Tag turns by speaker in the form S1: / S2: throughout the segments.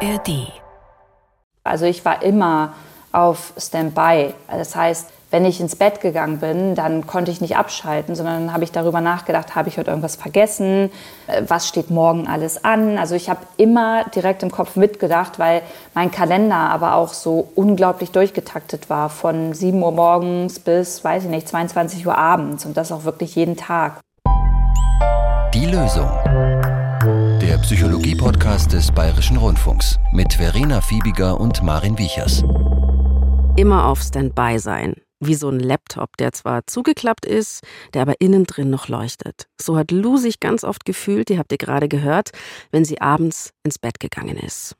S1: ARD.
S2: Also ich war immer auf Standby. Das heißt, wenn ich ins Bett gegangen bin, dann konnte ich nicht abschalten, sondern dann habe ich darüber nachgedacht, habe ich heute irgendwas vergessen, Äh, was steht morgen alles an. Also ich habe immer direkt im Kopf mitgedacht, weil mein Kalender aber auch so unglaublich durchgetaktet war, von 7 Uhr morgens bis, weiß ich nicht, 22 Uhr abends und das auch wirklich jeden Tag.
S1: Die Lösung. Psychologie-Podcast des Bayerischen Rundfunks mit Verena Fiebiger und Marin Wiechers.
S3: immer auf Standby sein. Wie so ein Laptop, der zwar zugeklappt ist, der aber innen drin noch leuchtet. So hat Lou sich ganz oft gefühlt, die habt ihr gerade gehört, wenn sie abends ins Bett gegangen ist.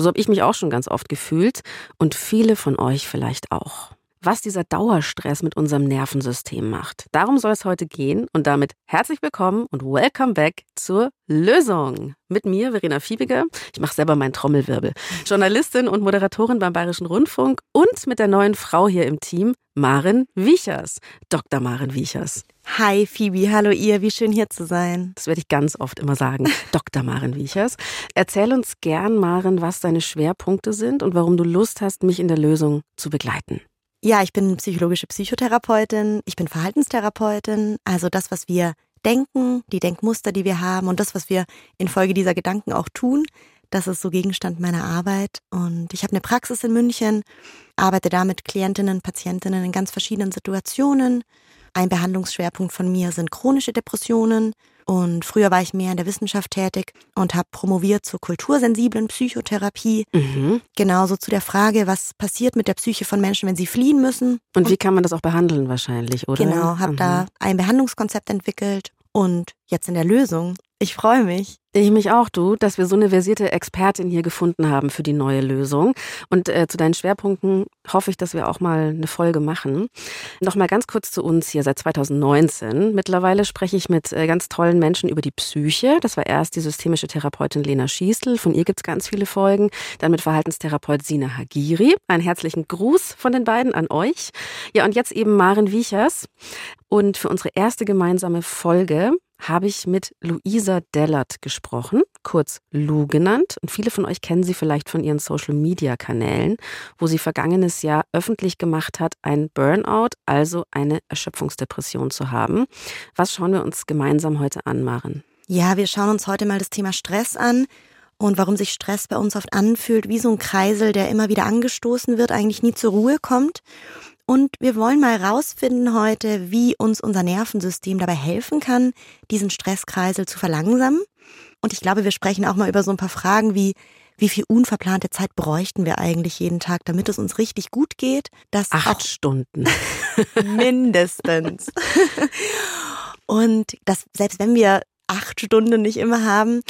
S3: So habe ich mich auch schon ganz oft gefühlt und viele von euch vielleicht auch. Was dieser Dauerstress mit unserem Nervensystem macht. Darum soll es heute gehen und damit herzlich willkommen und welcome back zur Lösung. Mit mir, Verena Fiebiger. Ich mache selber meinen Trommelwirbel. Journalistin und Moderatorin beim Bayerischen Rundfunk und mit der neuen Frau hier im Team, Maren Wiechers. Dr. Maren Wiechers.
S4: Hi Phoebe, hallo ihr, wie schön hier zu sein.
S3: Das werde ich ganz oft immer sagen. Dr. Maren Wiechers. Erzähl uns gern, Maren, was deine Schwerpunkte sind und warum du Lust hast, mich in der Lösung zu begleiten.
S4: Ja, ich bin psychologische Psychotherapeutin, ich bin Verhaltenstherapeutin, also das, was wir denken, die Denkmuster, die wir haben und das, was wir infolge dieser Gedanken auch tun, das ist so Gegenstand meiner Arbeit. Und ich habe eine Praxis in München, arbeite da mit Klientinnen, Patientinnen in ganz verschiedenen Situationen. Ein Behandlungsschwerpunkt von mir sind chronische Depressionen. Und früher war ich mehr in der Wissenschaft tätig und habe promoviert zur kultursensiblen Psychotherapie.
S3: Mhm.
S4: Genauso zu der Frage, was passiert mit der Psyche von Menschen, wenn sie fliehen müssen.
S3: Und wie kann man das auch behandeln wahrscheinlich, oder?
S4: Genau, habe
S3: Mhm.
S4: da ein Behandlungskonzept entwickelt und jetzt in der Lösung. Ich freue mich.
S3: Ich mich auch, du, dass wir so eine versierte Expertin hier gefunden haben für die neue Lösung. Und äh, zu deinen Schwerpunkten hoffe ich, dass wir auch mal eine Folge machen. Nochmal ganz kurz zu uns hier seit 2019. Mittlerweile spreche ich mit äh, ganz tollen Menschen über die Psyche. Das war erst die systemische Therapeutin Lena Schiestel. Von ihr gibt's ganz viele Folgen. Dann mit Verhaltenstherapeut Sina Hagiri. Einen herzlichen Gruß von den beiden an euch. Ja, und jetzt eben Maren Wiechers. Und für unsere erste gemeinsame Folge habe ich mit Luisa Dellert gesprochen, kurz Lou genannt. Und viele von euch kennen sie vielleicht von ihren Social-Media-Kanälen, wo sie vergangenes Jahr öffentlich gemacht hat, ein Burnout, also eine Erschöpfungsdepression zu haben. Was schauen wir uns gemeinsam heute an, Maren?
S4: Ja, wir schauen uns heute mal das Thema Stress an und warum sich Stress bei uns oft anfühlt wie so ein Kreisel, der immer wieder angestoßen wird, eigentlich nie zur Ruhe kommt. Und wir wollen mal rausfinden heute, wie uns unser Nervensystem dabei helfen kann, diesen Stresskreisel zu verlangsamen. Und ich glaube, wir sprechen auch mal über so ein paar Fragen wie, wie viel unverplante Zeit bräuchten wir eigentlich jeden Tag, damit es uns richtig gut geht? Das
S3: Acht Stunden.
S4: mindestens. Und das, selbst wenn wir acht Stunden nicht immer haben,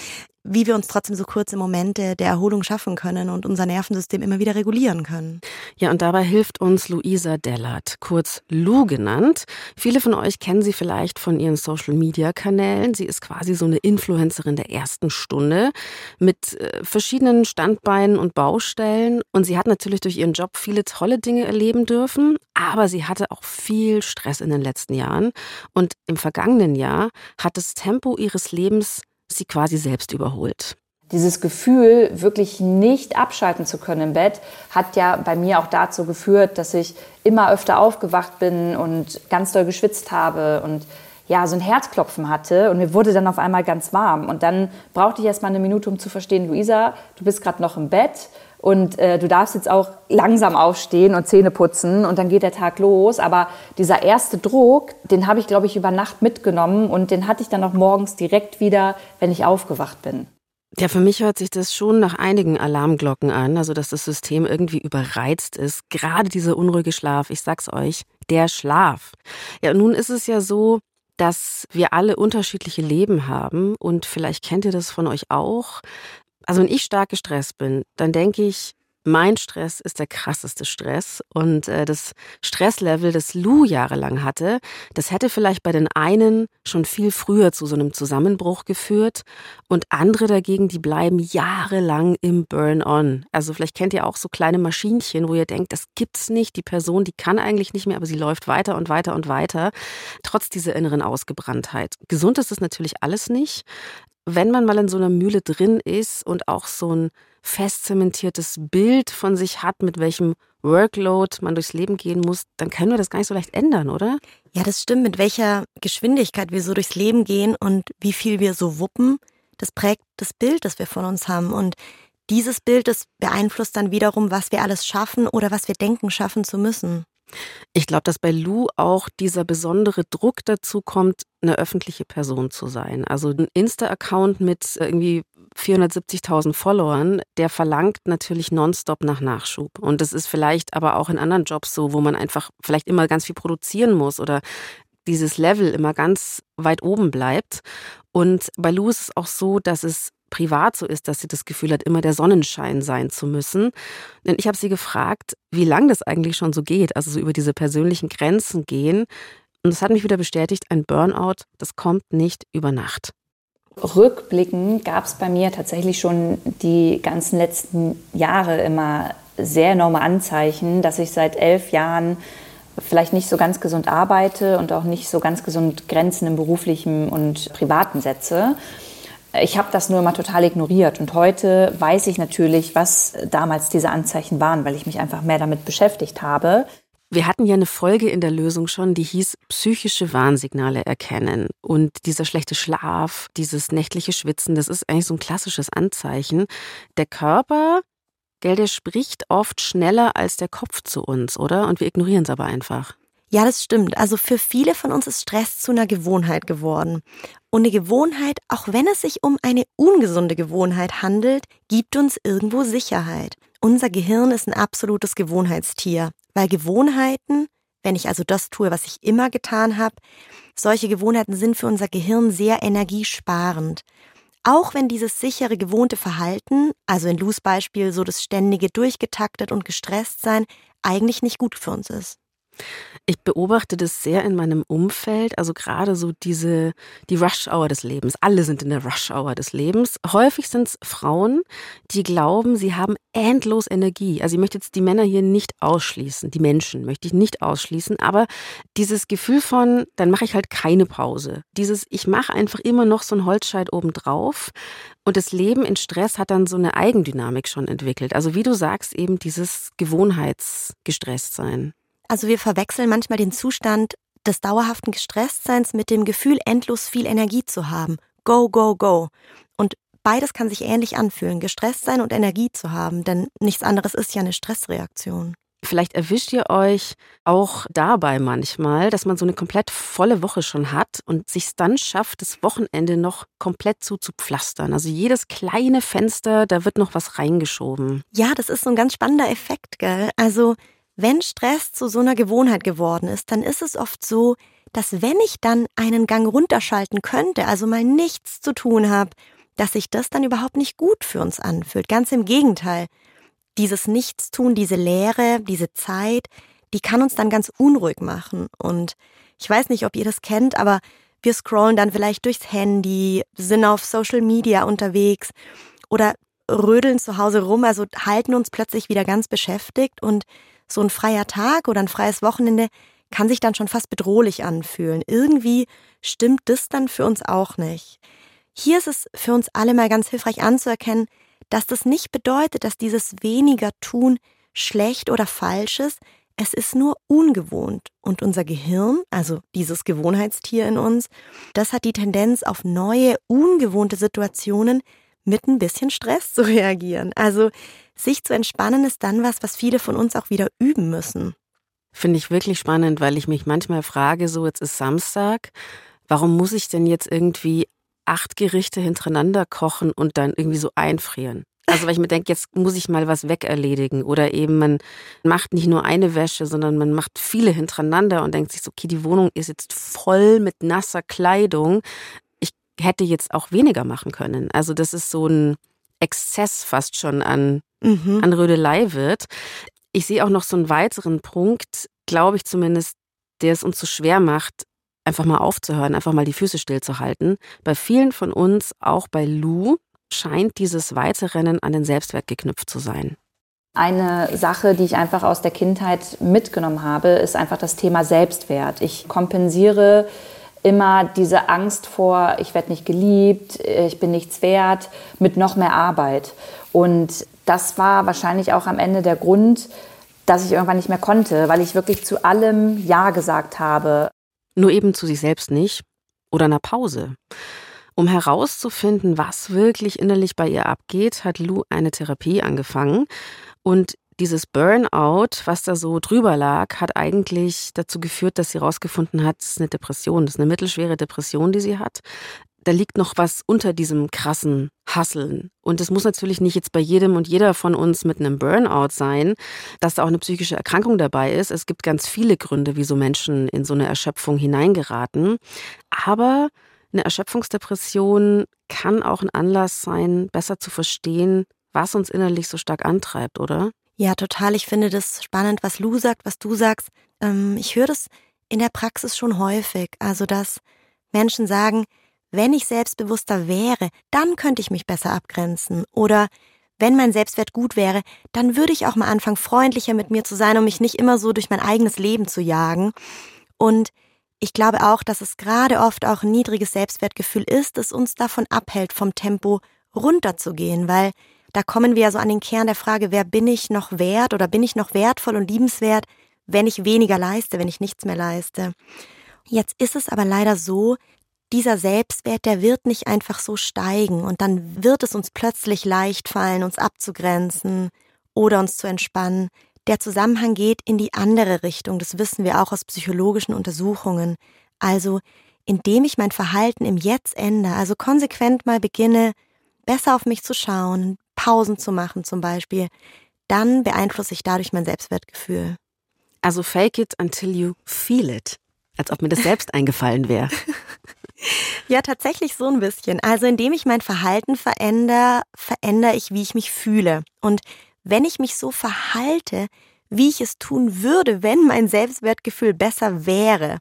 S4: wie wir uns trotzdem so kurze Momente der Erholung schaffen können und unser Nervensystem immer wieder regulieren können.
S3: Ja, und dabei hilft uns Luisa Dellert, kurz Lou genannt. Viele von euch kennen sie vielleicht von ihren Social-Media-Kanälen. Sie ist quasi so eine Influencerin der ersten Stunde mit äh, verschiedenen Standbeinen und Baustellen. Und sie hat natürlich durch ihren Job viele tolle Dinge erleben dürfen, aber sie hatte auch viel Stress in den letzten Jahren. Und im vergangenen Jahr hat das Tempo ihres Lebens sie quasi selbst überholt.
S2: Dieses Gefühl, wirklich nicht abschalten zu können im Bett, hat ja bei mir auch dazu geführt, dass ich immer öfter aufgewacht bin und ganz doll geschwitzt habe und ja, so ein Herzklopfen hatte und mir wurde dann auf einmal ganz warm. Und dann brauchte ich erst mal eine Minute, um zu verstehen, Luisa, du bist gerade noch im Bett und äh, du darfst jetzt auch langsam aufstehen und Zähne putzen und dann geht der Tag los. Aber dieser erste Druck, den habe ich, glaube ich, über Nacht mitgenommen und den hatte ich dann auch morgens direkt wieder, wenn ich aufgewacht bin.
S3: Ja, für mich hört sich das schon nach einigen Alarmglocken an, also dass das System irgendwie überreizt ist. Gerade dieser unruhige Schlaf, ich sag's euch, der Schlaf. Ja, nun ist es ja so, dass wir alle unterschiedliche Leben haben und vielleicht kennt ihr das von euch auch. Also wenn ich stark gestresst bin, dann denke ich, mein Stress ist der krasseste Stress und äh, das Stresslevel, das Lou jahrelang hatte, das hätte vielleicht bei den einen schon viel früher zu so einem Zusammenbruch geführt und andere dagegen, die bleiben jahrelang im Burn-on. Also vielleicht kennt ihr auch so kleine Maschinchen, wo ihr denkt, das gibt's nicht, die Person, die kann eigentlich nicht mehr, aber sie läuft weiter und weiter und weiter, trotz dieser inneren Ausgebranntheit. Gesund ist es natürlich alles nicht. Wenn man mal in so einer Mühle drin ist und auch so ein fest zementiertes Bild von sich hat, mit welchem Workload man durchs Leben gehen muss, dann können wir das gar nicht so leicht ändern, oder?
S4: Ja, das stimmt. Mit welcher Geschwindigkeit wir so durchs Leben gehen und wie viel wir so wuppen, das prägt das Bild, das wir von uns haben. Und dieses Bild, das beeinflusst dann wiederum, was wir alles schaffen oder was wir denken, schaffen zu müssen.
S3: Ich glaube, dass bei Lou auch dieser besondere Druck dazu kommt, eine öffentliche Person zu sein. Also ein Insta-Account mit irgendwie 470.000 Followern, der verlangt natürlich nonstop nach Nachschub. Und das ist vielleicht aber auch in anderen Jobs so, wo man einfach vielleicht immer ganz viel produzieren muss oder dieses Level immer ganz weit oben bleibt. Und bei Lou ist es auch so, dass es privat so ist, dass sie das Gefühl hat, immer der Sonnenschein sein zu müssen. Denn ich habe sie gefragt, wie lange das eigentlich schon so geht, also so über diese persönlichen Grenzen gehen. Und es hat mich wieder bestätigt, ein Burnout, das kommt nicht über Nacht.
S2: Rückblickend gab es bei mir tatsächlich schon die ganzen letzten Jahre immer sehr enorme Anzeichen, dass ich seit elf Jahren vielleicht nicht so ganz gesund arbeite und auch nicht so ganz gesund Grenzen im beruflichen und privaten setze. Ich habe das nur immer total ignoriert und heute weiß ich natürlich, was damals diese Anzeichen waren, weil ich mich einfach mehr damit beschäftigt habe.
S3: Wir hatten ja eine Folge in der Lösung schon, die hieß psychische Warnsignale erkennen. Und dieser schlechte Schlaf, dieses nächtliche Schwitzen, das ist eigentlich so ein klassisches Anzeichen. Der Körper, gell, der spricht oft schneller als der Kopf zu uns, oder? Und wir ignorieren es aber einfach.
S4: Ja, das stimmt. Also für viele von uns ist Stress zu einer Gewohnheit geworden. Und eine Gewohnheit, auch wenn es sich um eine ungesunde Gewohnheit handelt, gibt uns irgendwo Sicherheit. Unser Gehirn ist ein absolutes Gewohnheitstier, weil Gewohnheiten, wenn ich also das tue, was ich immer getan habe, solche Gewohnheiten sind für unser Gehirn sehr energiesparend. Auch wenn dieses sichere, gewohnte Verhalten, also in Lus Beispiel so das ständige durchgetaktet und gestresst sein, eigentlich nicht gut für uns ist.
S3: Ich beobachte das sehr in meinem Umfeld, also gerade so diese, die Rush-Hour des Lebens. Alle sind in der Rush-Hour des Lebens. Häufig sind es Frauen, die glauben, sie haben endlos Energie. Also ich möchte jetzt die Männer hier nicht ausschließen, die Menschen möchte ich nicht ausschließen, aber dieses Gefühl von, dann mache ich halt keine Pause. Dieses, ich mache einfach immer noch so einen Holzscheit obendrauf und das Leben in Stress hat dann so eine Eigendynamik schon entwickelt. Also wie du sagst, eben dieses Gewohnheitsgestresstsein.
S4: Also wir verwechseln manchmal den Zustand des dauerhaften Gestresstseins mit dem Gefühl, endlos viel Energie zu haben. Go, go, go. Und beides kann sich ähnlich anfühlen, gestresst sein und Energie zu haben, denn nichts anderes ist ja eine Stressreaktion.
S3: Vielleicht erwischt ihr euch auch dabei manchmal, dass man so eine komplett volle Woche schon hat und sich dann schafft, das Wochenende noch komplett zuzupflastern. Also jedes kleine Fenster, da wird noch was reingeschoben.
S4: Ja, das ist so ein ganz spannender Effekt, gell? Also wenn Stress zu so einer Gewohnheit geworden ist, dann ist es oft so, dass wenn ich dann einen Gang runterschalten könnte, also mal nichts zu tun habe, dass sich das dann überhaupt nicht gut für uns anfühlt. Ganz im Gegenteil. Dieses Nichtstun, diese Leere, diese Zeit, die kann uns dann ganz unruhig machen. Und ich weiß nicht, ob ihr das kennt, aber wir scrollen dann vielleicht durchs Handy, sind auf Social Media unterwegs oder rödeln zu Hause rum, also halten uns plötzlich wieder ganz beschäftigt und so ein freier Tag oder ein freies Wochenende kann sich dann schon fast bedrohlich anfühlen. Irgendwie stimmt das dann für uns auch nicht. Hier ist es für uns alle mal ganz hilfreich anzuerkennen, dass das nicht bedeutet, dass dieses weniger tun schlecht oder falsch ist. Es ist nur ungewohnt. Und unser Gehirn, also dieses Gewohnheitstier in uns, das hat die Tendenz, auf neue, ungewohnte Situationen mit ein bisschen Stress zu reagieren. Also sich zu entspannen ist dann was, was viele von uns auch wieder üben müssen.
S3: Finde ich wirklich spannend, weil ich mich manchmal frage, so jetzt ist Samstag, warum muss ich denn jetzt irgendwie acht Gerichte hintereinander kochen und dann irgendwie so einfrieren? Also weil ich mir denke, jetzt muss ich mal was wegerledigen. Oder eben man macht nicht nur eine Wäsche, sondern man macht viele hintereinander und denkt sich so, okay, die Wohnung ist jetzt voll mit nasser Kleidung hätte jetzt auch weniger machen können. Also das ist so ein Exzess fast schon an, mhm. an Rödelei wird. Ich sehe auch noch so einen weiteren Punkt, glaube ich zumindest, der es uns so schwer macht, einfach mal aufzuhören, einfach mal die Füße stillzuhalten. Bei vielen von uns, auch bei Lou, scheint dieses Weiterrennen an den Selbstwert geknüpft zu sein.
S2: Eine Sache, die ich einfach aus der Kindheit mitgenommen habe, ist einfach das Thema Selbstwert. Ich kompensiere immer diese Angst vor, ich werde nicht geliebt, ich bin nichts wert, mit noch mehr Arbeit. Und das war wahrscheinlich auch am Ende der Grund, dass ich irgendwann nicht mehr konnte, weil ich wirklich zu allem Ja gesagt habe.
S3: Nur eben zu sich selbst nicht oder einer Pause. Um herauszufinden, was wirklich innerlich bei ihr abgeht, hat Lou eine Therapie angefangen. Und dieses Burnout, was da so drüber lag, hat eigentlich dazu geführt, dass sie herausgefunden hat, es ist eine Depression, das ist eine mittelschwere Depression, die sie hat. Da liegt noch was unter diesem krassen Hasseln. Und es muss natürlich nicht jetzt bei jedem und jeder von uns mit einem Burnout sein, dass da auch eine psychische Erkrankung dabei ist. Es gibt ganz viele Gründe, wieso Menschen in so eine Erschöpfung hineingeraten. Aber eine Erschöpfungsdepression kann auch ein Anlass sein, besser zu verstehen, was uns innerlich so stark antreibt, oder?
S4: Ja, total. Ich finde das spannend, was Lou sagt, was du sagst. Ähm, ich höre das in der Praxis schon häufig. Also, dass Menschen sagen, wenn ich selbstbewusster wäre, dann könnte ich mich besser abgrenzen. Oder wenn mein Selbstwert gut wäre, dann würde ich auch mal anfangen, freundlicher mit mir zu sein, um mich nicht immer so durch mein eigenes Leben zu jagen. Und ich glaube auch, dass es gerade oft auch ein niedriges Selbstwertgefühl ist, das uns davon abhält, vom Tempo runterzugehen, weil da kommen wir ja so an den Kern der Frage, wer bin ich noch wert oder bin ich noch wertvoll und liebenswert, wenn ich weniger leiste, wenn ich nichts mehr leiste. Jetzt ist es aber leider so, dieser Selbstwert, der wird nicht einfach so steigen und dann wird es uns plötzlich leicht fallen, uns abzugrenzen oder uns zu entspannen. Der Zusammenhang geht in die andere Richtung, das wissen wir auch aus psychologischen Untersuchungen. Also, indem ich mein Verhalten im Jetzt ändere, also konsequent mal beginne, besser auf mich zu schauen, Pausen zu machen zum Beispiel, dann beeinflusse ich dadurch mein Selbstwertgefühl.
S3: Also fake it until you feel it. Als ob mir das selbst eingefallen wäre.
S4: Ja, tatsächlich so ein bisschen. Also indem ich mein Verhalten verändere, verändere ich, wie ich mich fühle. Und wenn ich mich so verhalte, wie ich es tun würde, wenn mein Selbstwertgefühl besser wäre,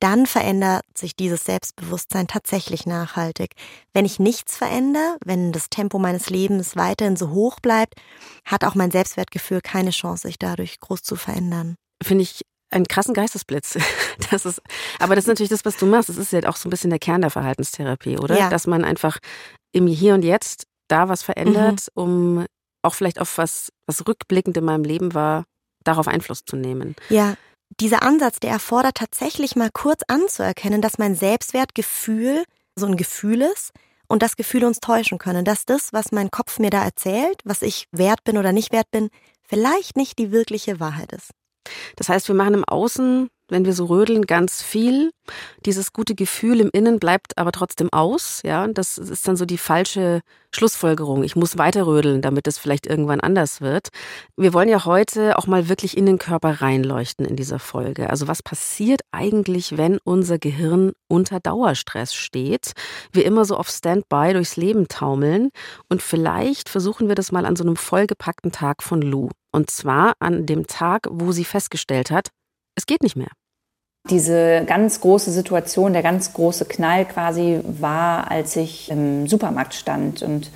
S4: dann verändert sich dieses Selbstbewusstsein tatsächlich nachhaltig. Wenn ich nichts verändere, wenn das Tempo meines Lebens weiterhin so hoch bleibt, hat auch mein Selbstwertgefühl keine Chance, sich dadurch groß zu verändern.
S3: Finde ich einen krassen Geistesblitz. Das ist, aber das ist natürlich das, was du machst. Das ist ja auch so ein bisschen der Kern der Verhaltenstherapie, oder? Ja. Dass man einfach im Hier und Jetzt da was verändert, mhm. um auch vielleicht auf was, was rückblickend in meinem Leben war, darauf Einfluss zu nehmen.
S4: Ja dieser Ansatz, der erfordert tatsächlich mal kurz anzuerkennen, dass mein Selbstwertgefühl so ein Gefühl ist und dass Gefühle uns täuschen können, dass das, was mein Kopf mir da erzählt, was ich wert bin oder nicht wert bin, vielleicht nicht die wirkliche Wahrheit ist.
S3: Das heißt, wir machen im Außen wenn wir so rödeln, ganz viel. Dieses gute Gefühl im Innen bleibt aber trotzdem aus. Ja, das ist dann so die falsche Schlussfolgerung. Ich muss weiter rödeln, damit es vielleicht irgendwann anders wird. Wir wollen ja heute auch mal wirklich in den Körper reinleuchten in dieser Folge. Also was passiert eigentlich, wenn unser Gehirn unter Dauerstress steht? Wir immer so auf Standby durchs Leben taumeln. Und vielleicht versuchen wir das mal an so einem vollgepackten Tag von Lou. Und zwar an dem Tag, wo sie festgestellt hat, es geht nicht mehr.
S2: Diese ganz große Situation, der ganz große Knall quasi war, als ich im Supermarkt stand. Und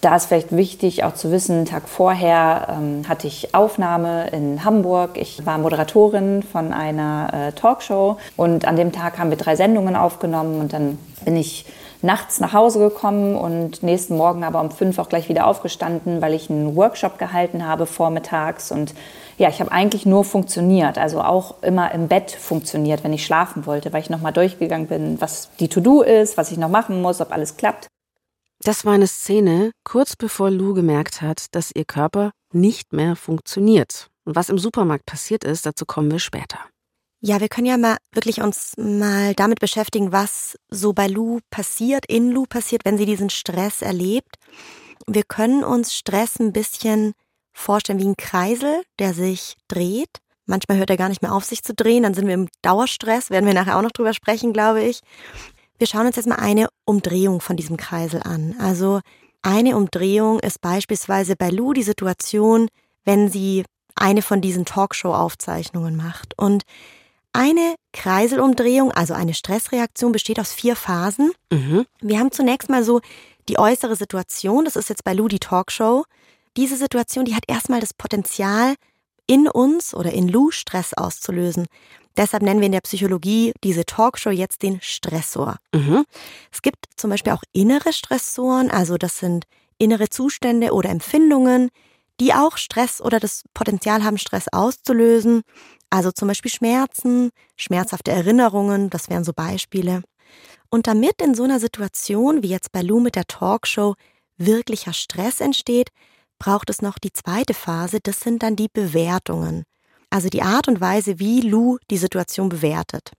S2: da ist vielleicht wichtig auch zu wissen, einen Tag vorher ähm, hatte ich Aufnahme in Hamburg. Ich war Moderatorin von einer äh, Talkshow und an dem Tag haben wir drei Sendungen aufgenommen und dann bin ich nachts nach Hause gekommen und nächsten Morgen aber um fünf auch gleich wieder aufgestanden, weil ich einen Workshop gehalten habe vormittags und ja, ich habe eigentlich nur funktioniert, also auch immer im Bett funktioniert, wenn ich schlafen wollte, weil ich nochmal durchgegangen bin, was die To-Do ist, was ich noch machen muss, ob alles klappt.
S3: Das war eine Szene, kurz bevor Lou gemerkt hat, dass ihr Körper nicht mehr funktioniert. Und was im Supermarkt passiert ist, dazu kommen wir später.
S4: Ja, wir können ja mal wirklich uns mal damit beschäftigen, was so bei Lou passiert, in Lou passiert, wenn sie diesen Stress erlebt. Wir können uns Stress ein bisschen vorstellen wie ein Kreisel, der sich dreht. Manchmal hört er gar nicht mehr auf, sich zu drehen. Dann sind wir im Dauerstress, werden wir nachher auch noch drüber sprechen, glaube ich. Wir schauen uns jetzt mal eine Umdrehung von diesem Kreisel an. Also eine Umdrehung ist beispielsweise bei Lou die Situation, wenn sie eine von diesen Talkshow-Aufzeichnungen macht. Und eine Kreiselumdrehung, also eine Stressreaktion, besteht aus vier Phasen. Mhm. Wir haben zunächst mal so die äußere Situation, das ist jetzt bei Lou die Talkshow diese Situation, die hat erstmal das Potenzial, in uns oder in Lou Stress auszulösen. Deshalb nennen wir in der Psychologie diese Talkshow jetzt den Stressor. Mhm. Es gibt zum Beispiel auch innere Stressoren, also das sind innere Zustände oder Empfindungen, die auch Stress oder das Potenzial haben, Stress auszulösen. Also zum Beispiel Schmerzen, schmerzhafte Erinnerungen, das wären so Beispiele. Und damit in so einer Situation wie jetzt bei Lou mit der Talkshow wirklicher Stress entsteht, braucht es noch die zweite Phase, das sind dann die Bewertungen. Also die Art und Weise, wie Lou die Situation bewertet.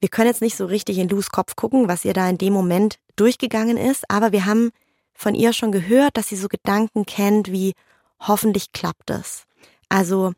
S4: Wir können jetzt nicht so richtig in Lous Kopf gucken, was ihr da in dem Moment durchgegangen ist, aber wir haben von ihr schon gehört, dass sie so Gedanken kennt wie hoffentlich klappt es. Also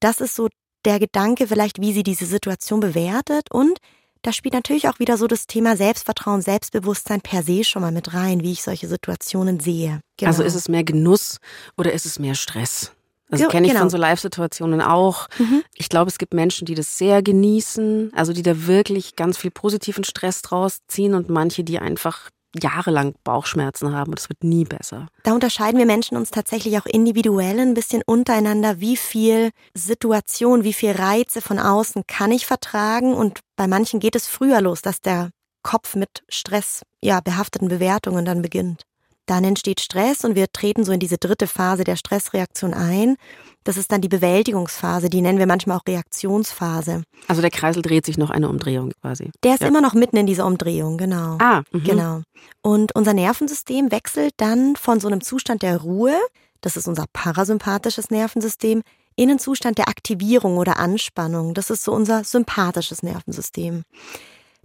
S4: das ist so der Gedanke vielleicht, wie sie diese Situation bewertet und da spielt natürlich auch wieder so das Thema Selbstvertrauen, Selbstbewusstsein per se schon mal mit rein, wie ich solche Situationen sehe.
S3: Genau. Also ist es mehr Genuss oder ist es mehr Stress? Das kenne ich genau. von so Live-Situationen auch. Mhm. Ich glaube, es gibt Menschen, die das sehr genießen, also die da wirklich ganz viel positiven Stress draus ziehen und manche, die einfach jahrelang Bauchschmerzen haben und es wird nie besser.
S4: Da unterscheiden wir Menschen uns tatsächlich auch individuell ein bisschen untereinander, wie viel Situation, wie viel Reize von außen kann ich vertragen und bei manchen geht es früher los, dass der Kopf mit Stress, ja, behafteten Bewertungen dann beginnt. Dann entsteht Stress und wir treten so in diese dritte Phase der Stressreaktion ein. Das ist dann die Bewältigungsphase, die nennen wir manchmal auch Reaktionsphase.
S3: Also der Kreisel dreht sich noch eine Umdrehung quasi.
S4: Der ist ja. immer noch mitten in dieser Umdrehung, genau.
S3: Ah, mh.
S4: genau. Und unser Nervensystem wechselt dann von so einem Zustand der Ruhe, das ist unser parasympathisches Nervensystem, in einen Zustand der Aktivierung oder Anspannung. Das ist so unser sympathisches Nervensystem.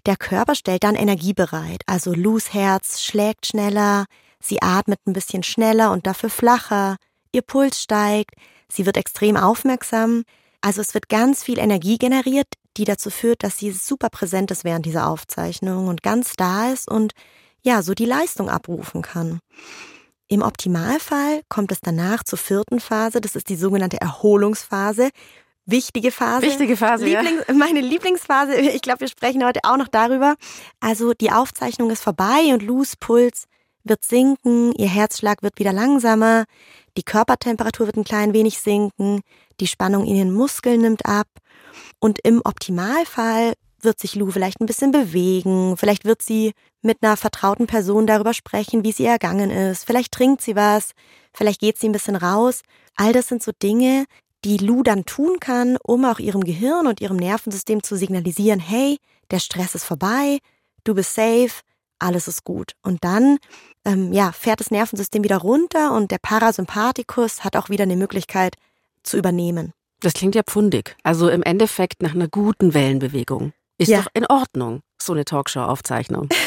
S4: Der Körper stellt dann Energie bereit, also Lus Herz schlägt schneller, sie atmet ein bisschen schneller und dafür flacher, ihr Puls steigt, sie wird extrem aufmerksam. Also es wird ganz viel Energie generiert, die dazu führt, dass sie super präsent ist während dieser Aufzeichnung und ganz da ist und ja, so die Leistung abrufen kann. Im Optimalfall kommt es danach zur vierten Phase, das ist die sogenannte Erholungsphase. Wichtige Phase.
S3: Wichtige Phase.
S4: Liebling,
S3: ja.
S4: Meine Lieblingsphase, ich glaube, wir sprechen heute auch noch darüber. Also die Aufzeichnung ist vorbei und Lus Puls wird sinken, ihr Herzschlag wird wieder langsamer, die Körpertemperatur wird ein klein wenig sinken, die Spannung in den Muskeln nimmt ab und im Optimalfall wird sich Lou vielleicht ein bisschen bewegen, vielleicht wird sie mit einer vertrauten Person darüber sprechen, wie ihr ergangen ist, vielleicht trinkt sie was, vielleicht geht sie ein bisschen raus. All das sind so Dinge, die Lou dann tun kann, um auch ihrem Gehirn und ihrem Nervensystem zu signalisieren, hey, der Stress ist vorbei, du bist safe, alles ist gut. Und dann ähm, ja, fährt das Nervensystem wieder runter und der Parasympathikus hat auch wieder eine Möglichkeit zu übernehmen.
S3: Das klingt ja pfundig. Also im Endeffekt nach einer guten Wellenbewegung. Ist ja. doch in Ordnung, so eine Talkshow-Aufzeichnung.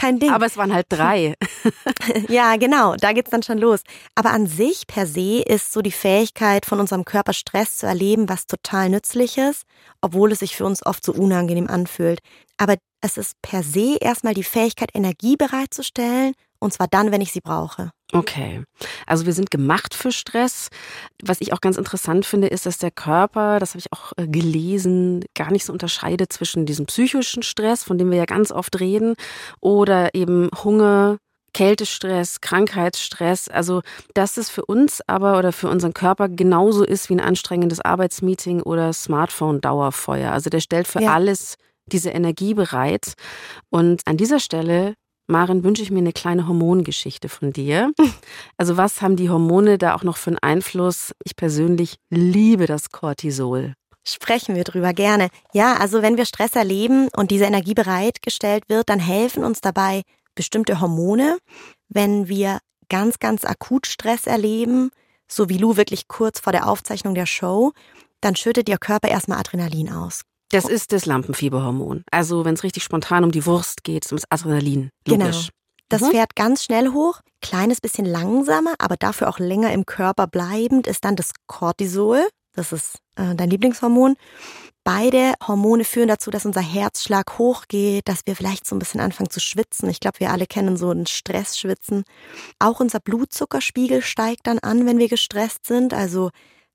S4: Kein Ding.
S3: Aber es waren halt drei.
S4: ja, genau, da geht's dann schon los. Aber an sich per se ist so die Fähigkeit von unserem Körper Stress zu erleben, was total nützliches, obwohl es sich für uns oft so unangenehm anfühlt. Aber es ist per se erstmal die Fähigkeit, Energie bereitzustellen und zwar dann, wenn ich sie brauche.
S3: Okay. Also wir sind gemacht für Stress. Was ich auch ganz interessant finde, ist, dass der Körper, das habe ich auch äh, gelesen, gar nicht so unterscheidet zwischen diesem psychischen Stress, von dem wir ja ganz oft reden, oder eben Hunger, Kältestress, Krankheitsstress, also dass es für uns aber oder für unseren Körper genauso ist wie ein anstrengendes Arbeitsmeeting oder Smartphone-Dauerfeuer. Also der stellt für ja. alles diese Energie bereit. Und an dieser Stelle Maren, wünsche ich mir eine kleine Hormongeschichte von dir. Also was haben die Hormone da auch noch für einen Einfluss? Ich persönlich liebe das Cortisol.
S4: Sprechen wir drüber gerne. Ja, also wenn wir Stress erleben und diese Energie bereitgestellt wird, dann helfen uns dabei bestimmte Hormone. Wenn wir ganz, ganz akut Stress erleben, so wie Lou wirklich kurz vor der Aufzeichnung der Show, dann schüttet ihr Körper erstmal Adrenalin aus.
S3: Das ist das Lampenfieberhormon. Also wenn es richtig spontan um die Wurst geht, ist das Adrenalin. Logisch. Genau.
S4: Das mhm. fährt ganz schnell hoch, kleines bisschen langsamer, aber dafür auch länger im Körper bleibend ist dann das Cortisol. Das ist äh, dein Lieblingshormon. Beide Hormone führen dazu, dass unser Herzschlag hochgeht, dass wir vielleicht so ein bisschen anfangen zu schwitzen. Ich glaube, wir alle kennen so ein Stressschwitzen. Auch unser Blutzuckerspiegel steigt dann an, wenn wir gestresst sind. Also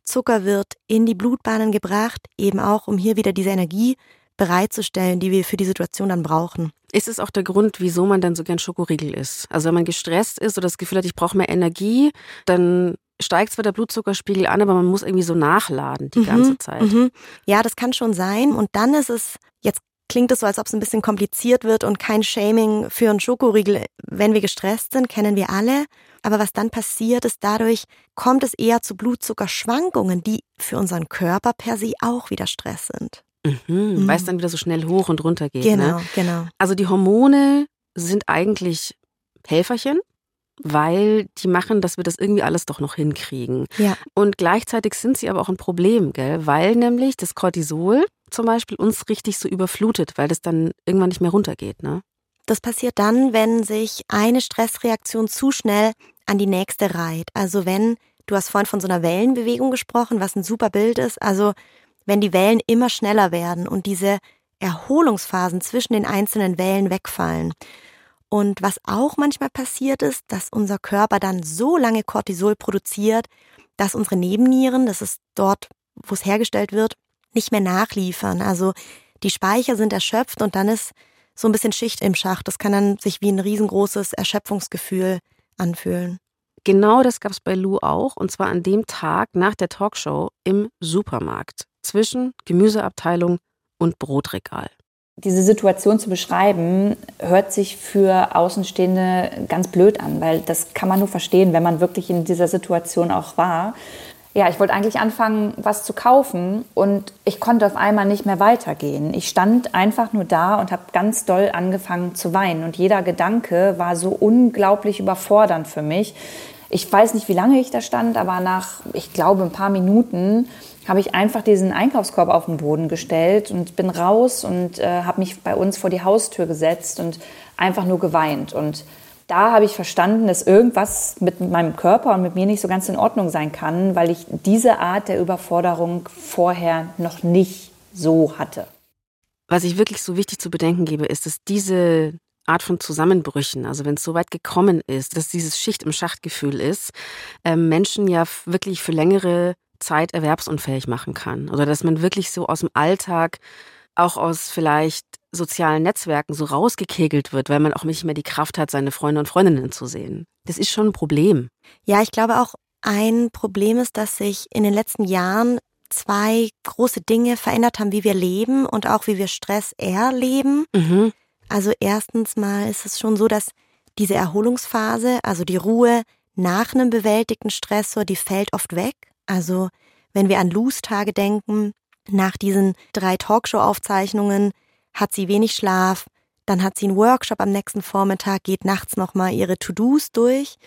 S4: Zucker wird in die Blutbahnen gebracht, eben auch, um hier wieder diese Energie bereitzustellen, die wir für die Situation dann brauchen.
S3: Ist es auch der Grund, wieso man dann so gern Schokoriegel isst? Also wenn man gestresst ist oder das Gefühl hat, ich brauche mehr Energie, dann steigt zwar der Blutzuckerspiegel an, aber man muss irgendwie so nachladen die mhm, ganze Zeit. Mhm.
S4: Ja, das kann schon sein. Und dann ist es, jetzt klingt es so, als ob es ein bisschen kompliziert wird und kein Shaming für einen Schokoriegel, wenn wir gestresst sind, kennen wir alle. Aber was dann passiert ist, dadurch kommt es eher zu Blutzuckerschwankungen, die für unseren Körper per se auch wieder Stress sind.
S3: Mhm, mhm. Weil es dann wieder so schnell hoch und runter geht.
S4: Genau,
S3: ne?
S4: genau.
S3: Also die Hormone sind eigentlich Helferchen, weil die machen, dass wir das irgendwie alles doch noch hinkriegen.
S4: Ja.
S3: Und gleichzeitig sind sie aber auch ein Problem, gell? weil nämlich das Cortisol zum Beispiel uns richtig so überflutet, weil das dann irgendwann nicht mehr runtergeht. Ne?
S4: Das passiert dann, wenn sich eine Stressreaktion zu schnell an die nächste reiht. Also wenn, du hast vorhin von so einer Wellenbewegung gesprochen, was ein super Bild ist, also wenn die Wellen immer schneller werden und diese Erholungsphasen zwischen den einzelnen Wellen wegfallen. Und was auch manchmal passiert ist, dass unser Körper dann so lange Cortisol produziert, dass unsere Nebennieren, das ist dort, wo es hergestellt wird, nicht mehr nachliefern. Also die Speicher sind erschöpft und dann ist so ein bisschen Schicht im Schacht. Das kann dann sich wie ein riesengroßes Erschöpfungsgefühl anfühlen.
S3: Genau das gab es bei Lou auch, und zwar an dem Tag nach der Talkshow im Supermarkt zwischen Gemüseabteilung und Brotregal.
S2: Diese Situation zu beschreiben, hört sich für Außenstehende ganz blöd an, weil das kann man nur verstehen, wenn man wirklich in dieser Situation auch war. Ja, ich wollte eigentlich anfangen, was zu kaufen und ich konnte auf einmal nicht mehr weitergehen. Ich stand einfach nur da und habe ganz doll angefangen zu weinen und jeder Gedanke war so unglaublich überfordernd für mich. Ich weiß nicht, wie lange ich da stand, aber nach, ich glaube, ein paar Minuten habe ich einfach diesen Einkaufskorb auf den Boden gestellt und bin raus und äh, habe mich bei uns vor die Haustür gesetzt und einfach nur geweint. Und da habe ich verstanden, dass irgendwas mit meinem Körper und mit mir nicht so ganz in Ordnung sein kann, weil ich diese Art der Überforderung vorher noch nicht so hatte.
S3: Was ich wirklich so wichtig zu bedenken gebe, ist, dass diese Art von Zusammenbrüchen, also wenn es so weit gekommen ist, dass dieses Schicht im Schachtgefühl ist, äh, Menschen ja wirklich für längere Zeit erwerbsunfähig machen kann. Oder dass man wirklich so aus dem Alltag, auch aus vielleicht sozialen Netzwerken so rausgekegelt wird, weil man auch nicht mehr die Kraft hat, seine Freunde und Freundinnen zu sehen. Das ist schon ein Problem.
S4: Ja, ich glaube auch ein Problem ist, dass sich in den letzten Jahren zwei große Dinge verändert haben, wie wir leben und auch wie wir Stress erleben. Mhm. Also erstens mal ist es schon so, dass diese Erholungsphase, also die Ruhe nach einem bewältigten Stressor, die fällt oft weg. Also wenn wir an Lose-Tage denken, nach diesen drei Talkshow-Aufzeichnungen hat sie wenig Schlaf, dann hat sie einen Workshop am nächsten Vormittag, geht nachts nochmal ihre To-Dos durch.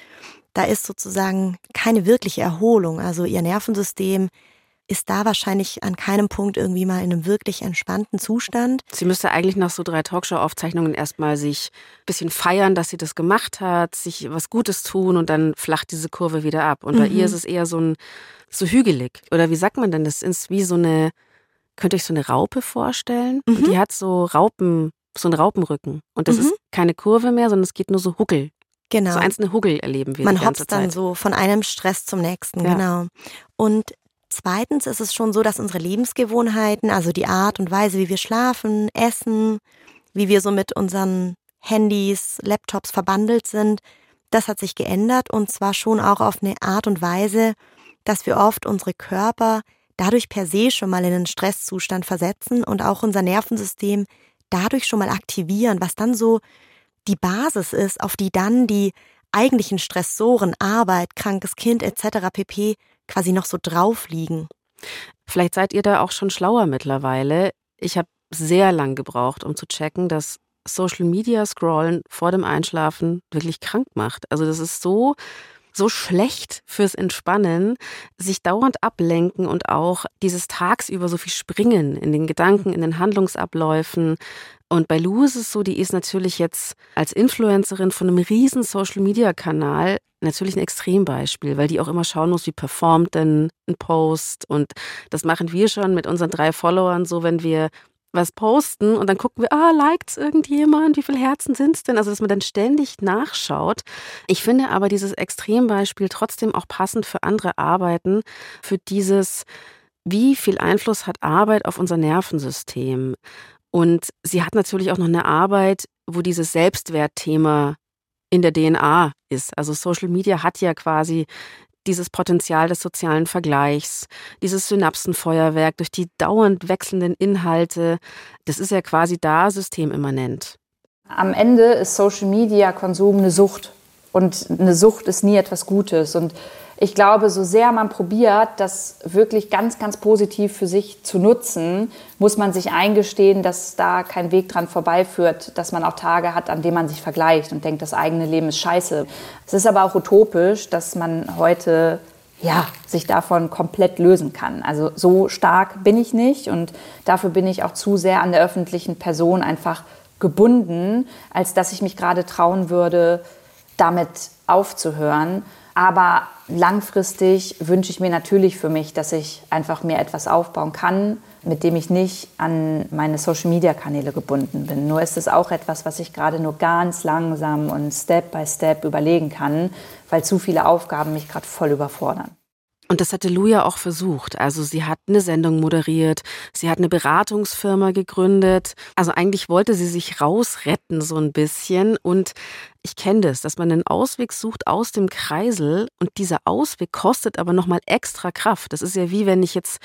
S4: Da ist sozusagen keine wirkliche Erholung. Also ihr Nervensystem ist da wahrscheinlich an keinem Punkt irgendwie mal in einem wirklich entspannten Zustand.
S3: Sie müsste eigentlich nach so drei Talkshow-Aufzeichnungen erstmal sich ein bisschen feiern, dass sie das gemacht hat, sich was Gutes tun und dann flacht diese Kurve wieder ab. Und bei ihr mhm. ist es eher so ein so hügelig. Oder wie sagt man denn? Das ist wie so eine, könnt ihr euch so eine Raupe vorstellen? Mhm. Die hat so Raupen, so einen Raupenrücken. Und das mhm. ist keine Kurve mehr, sondern es geht nur so Huckel.
S4: Genau.
S3: So einzelne Huggel erleben wir.
S4: Man hoppt dann so von einem Stress zum nächsten, ja. genau. Und zweitens ist es schon so, dass unsere Lebensgewohnheiten, also die Art und Weise, wie wir schlafen, essen, wie wir so mit unseren Handys, Laptops verbandelt sind, das hat sich geändert und zwar schon auch auf eine Art und Weise, dass wir oft unsere Körper dadurch per se schon mal in einen Stresszustand versetzen und auch unser Nervensystem dadurch schon mal aktivieren, was dann so die Basis ist, auf die dann die eigentlichen Stressoren, Arbeit, krankes Kind etc. pp. quasi noch so drauf liegen.
S3: Vielleicht seid ihr da auch schon schlauer mittlerweile. Ich habe sehr lang gebraucht, um zu checken, dass Social Media Scrollen vor dem Einschlafen wirklich krank macht. Also das ist so so schlecht fürs Entspannen, sich dauernd ablenken und auch dieses tagsüber so viel springen in den Gedanken, in den Handlungsabläufen. Und bei Lou ist es so, die ist natürlich jetzt als Influencerin von einem riesen Social-Media-Kanal natürlich ein Extrembeispiel, weil die auch immer schauen muss, wie performt denn ein Post. Und das machen wir schon mit unseren drei Followern so, wenn wir was posten und dann gucken wir, ah, liked irgendjemand, wie viele Herzen sind es denn? Also, dass man dann ständig nachschaut. Ich finde aber dieses Extrembeispiel trotzdem auch passend für andere Arbeiten, für dieses, wie viel Einfluss hat Arbeit auf unser Nervensystem? Und sie hat natürlich auch noch eine Arbeit, wo dieses Selbstwertthema in der DNA ist. Also Social Media hat ja quasi dieses Potenzial des sozialen Vergleichs, dieses Synapsenfeuerwerk durch die dauernd wechselnden Inhalte, das ist ja quasi da systemimmanent.
S2: Am Ende ist Social Media Konsum eine Sucht. Und eine Sucht ist nie etwas Gutes. Und ich glaube, so sehr man probiert, das wirklich ganz, ganz positiv für sich zu nutzen, muss man sich eingestehen, dass da kein Weg dran vorbeiführt, dass man auch Tage hat, an denen man sich vergleicht und denkt, das eigene Leben ist scheiße. Es ist aber auch utopisch, dass man heute ja, sich davon komplett lösen kann. Also so stark bin ich nicht und dafür bin ich auch zu sehr an der öffentlichen Person einfach gebunden, als dass ich mich gerade trauen würde, damit aufzuhören. Aber langfristig wünsche ich mir natürlich für mich, dass ich einfach mir etwas aufbauen kann, mit dem ich nicht an meine Social-Media-Kanäle gebunden bin. Nur ist es auch etwas, was ich gerade nur ganz langsam und Step by Step überlegen kann, weil zu viele Aufgaben mich gerade voll überfordern.
S3: Und das hatte Luja auch versucht. Also sie hat eine Sendung moderiert, sie hat eine Beratungsfirma gegründet. Also eigentlich wollte sie sich rausretten so ein bisschen. Und ich kenne das, dass man einen Ausweg sucht aus dem Kreisel und dieser Ausweg kostet aber nochmal extra Kraft. Das ist ja wie wenn ich jetzt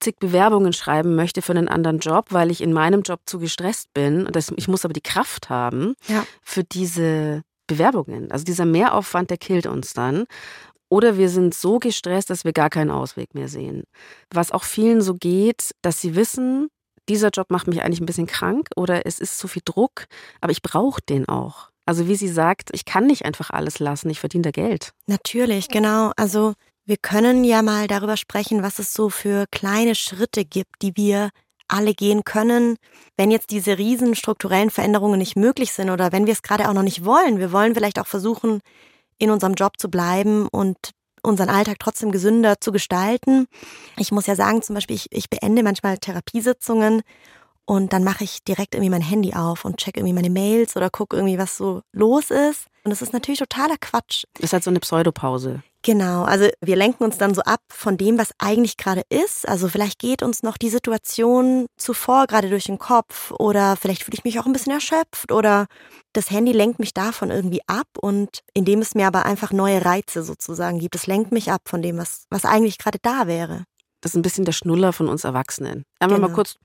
S3: zig Bewerbungen schreiben möchte für einen anderen Job, weil ich in meinem Job zu gestresst bin. Und ich muss aber die Kraft haben ja. für diese Bewerbungen. Also dieser Mehraufwand, der killt uns dann. Oder wir sind so gestresst, dass wir gar keinen Ausweg mehr sehen. Was auch vielen so geht, dass sie wissen, dieser Job macht mich eigentlich ein bisschen krank oder es ist zu viel Druck, aber ich brauche den auch. Also wie sie sagt, ich kann nicht einfach alles lassen, ich verdiene da Geld.
S4: Natürlich, genau. Also wir können ja mal darüber sprechen, was es so für kleine Schritte gibt, die wir alle gehen können, wenn jetzt diese riesen strukturellen Veränderungen nicht möglich sind oder wenn wir es gerade auch noch nicht wollen. Wir wollen vielleicht auch versuchen, in unserem Job zu bleiben und unseren Alltag trotzdem gesünder zu gestalten. Ich muss ja sagen, zum Beispiel, ich, ich beende manchmal Therapiesitzungen und dann mache ich direkt irgendwie mein Handy auf und check irgendwie meine Mails oder gucke irgendwie, was so los ist. Und das ist natürlich totaler Quatsch.
S3: Das ist halt so eine Pseudopause.
S4: Genau, also wir lenken uns dann so ab von dem, was eigentlich gerade ist. Also vielleicht geht uns noch die Situation zuvor gerade durch den Kopf oder vielleicht fühle ich mich auch ein bisschen erschöpft oder das Handy lenkt mich davon irgendwie ab und indem es mir aber einfach neue Reize sozusagen gibt, es lenkt mich ab von dem, was, was eigentlich gerade da wäre.
S3: Das ist ein bisschen der Schnuller von uns Erwachsenen. Einmal genau. mal kurz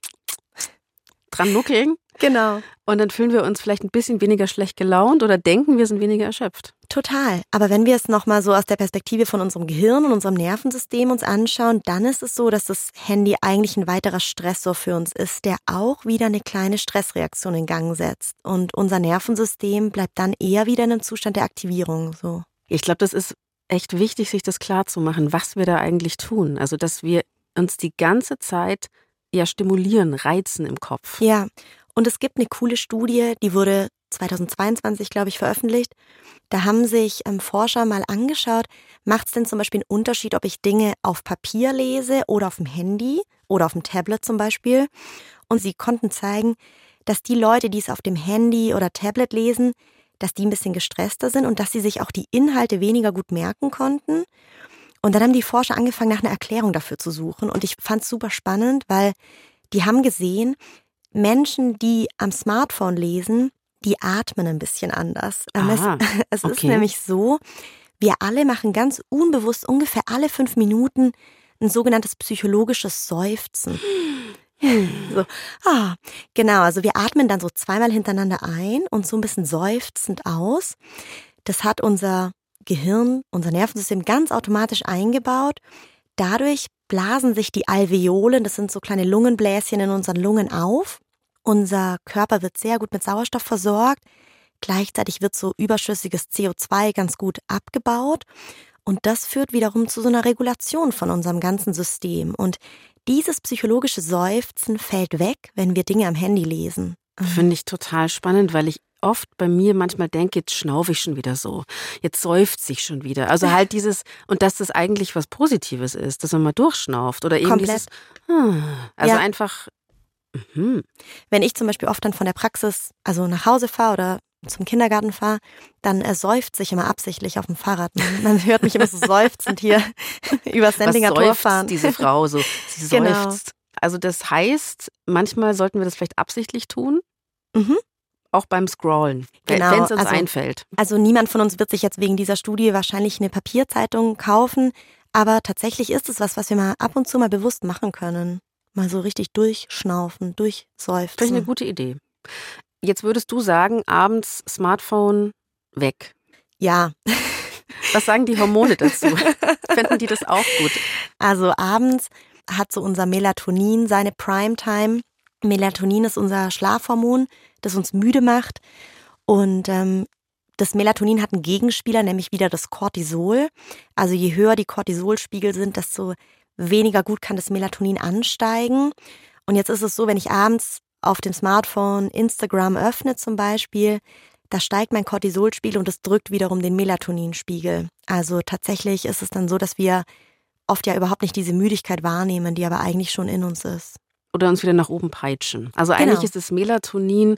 S3: dran nuckeln.
S4: Genau.
S3: Und dann fühlen wir uns vielleicht ein bisschen weniger schlecht gelaunt oder denken, wir sind weniger erschöpft.
S4: Total. Aber wenn wir es nochmal so aus der Perspektive von unserem Gehirn und unserem Nervensystem uns anschauen, dann ist es so, dass das Handy eigentlich ein weiterer Stressor für uns ist, der auch wieder eine kleine Stressreaktion in Gang setzt. Und unser Nervensystem bleibt dann eher wieder in einem Zustand der Aktivierung, so.
S3: Ich glaube, das ist echt wichtig, sich das klar zu machen, was wir da eigentlich tun. Also, dass wir uns die ganze Zeit ja stimulieren, reizen im Kopf.
S4: Ja, und es gibt eine coole Studie, die wurde 2022, glaube ich, veröffentlicht. Da haben sich ähm, Forscher mal angeschaut, macht es denn zum Beispiel einen Unterschied, ob ich Dinge auf Papier lese oder auf dem Handy oder auf dem Tablet zum Beispiel. Und sie konnten zeigen, dass die Leute, die es auf dem Handy oder Tablet lesen, dass die ein bisschen gestresster sind und dass sie sich auch die Inhalte weniger gut merken konnten. Und dann haben die Forscher angefangen, nach einer Erklärung dafür zu suchen. Und ich fand es super spannend, weil die haben gesehen, Menschen, die am Smartphone lesen, die atmen ein bisschen anders. Aha, es, es okay. ist nämlich so, wir alle machen ganz unbewusst ungefähr alle fünf Minuten ein sogenanntes psychologisches Seufzen. So, ah, genau, also wir atmen dann so zweimal hintereinander ein und so ein bisschen seufzend aus. Das hat unser Gehirn, unser Nervensystem ganz automatisch eingebaut. Dadurch blasen sich die Alveolen, das sind so kleine Lungenbläschen in unseren Lungen auf. Unser Körper wird sehr gut mit Sauerstoff versorgt. Gleichzeitig wird so überschüssiges CO2 ganz gut abgebaut. Und das führt wiederum zu so einer Regulation von unserem ganzen System. Und dieses psychologische Seufzen fällt weg, wenn wir Dinge am Handy lesen.
S3: Finde ich total spannend, weil ich oft bei mir manchmal denke, jetzt schnaufe ich schon wieder so, jetzt seufzt sich schon wieder. Also halt dieses, und dass das eigentlich was Positives ist, dass man mal durchschnauft oder eben
S4: Komplett.
S3: dieses, hm, also ja. einfach.
S4: Mhm. Wenn ich zum Beispiel oft dann von der Praxis, also nach Hause fahre oder zum Kindergarten fahre, dann äh, seufzt sich immer absichtlich auf dem Fahrrad. Man hört mich immer so seufzend hier übers Sendinger Tor fahren.
S3: diese Frau so, sie genau. seufzt. Genau. Also das heißt, manchmal sollten wir das vielleicht absichtlich tun.
S4: Mhm.
S3: Auch beim Scrollen,
S4: Genau,
S3: wenn es uns
S4: also-
S3: einfällt.
S4: Also niemand von uns wird sich jetzt wegen dieser Studie wahrscheinlich eine Papierzeitung kaufen, aber tatsächlich ist es was, was wir mal ab und zu mal bewusst machen können. Mal so richtig durchschnaufen,
S3: Finde ich eine
S4: durchseufzen.
S3: gute Idee. Jetzt würdest du sagen, abends Smartphone weg.
S4: Ja,
S3: Was sagen die Hormone dazu? Fänden die das auch gut?
S4: also abends hat so unser Melatonin seine Primetime. Melatonin ist unser Schlafhormon, das uns müde macht. Und ähm, das Melatonin hat einen Gegenspieler, nämlich wieder das Cortisol. Also je höher die Cortisolspiegel sind, desto weniger gut kann das Melatonin ansteigen. Und jetzt ist es so, wenn ich abends auf dem Smartphone Instagram öffne zum Beispiel, da steigt mein Cortisolspiegel und es drückt wiederum den Melatoninspiegel. Also tatsächlich ist es dann so, dass wir oft ja überhaupt nicht diese Müdigkeit wahrnehmen, die aber eigentlich schon in uns ist.
S3: Oder uns wieder nach oben peitschen. Also
S4: Genau.
S3: eigentlich ist das Melatonin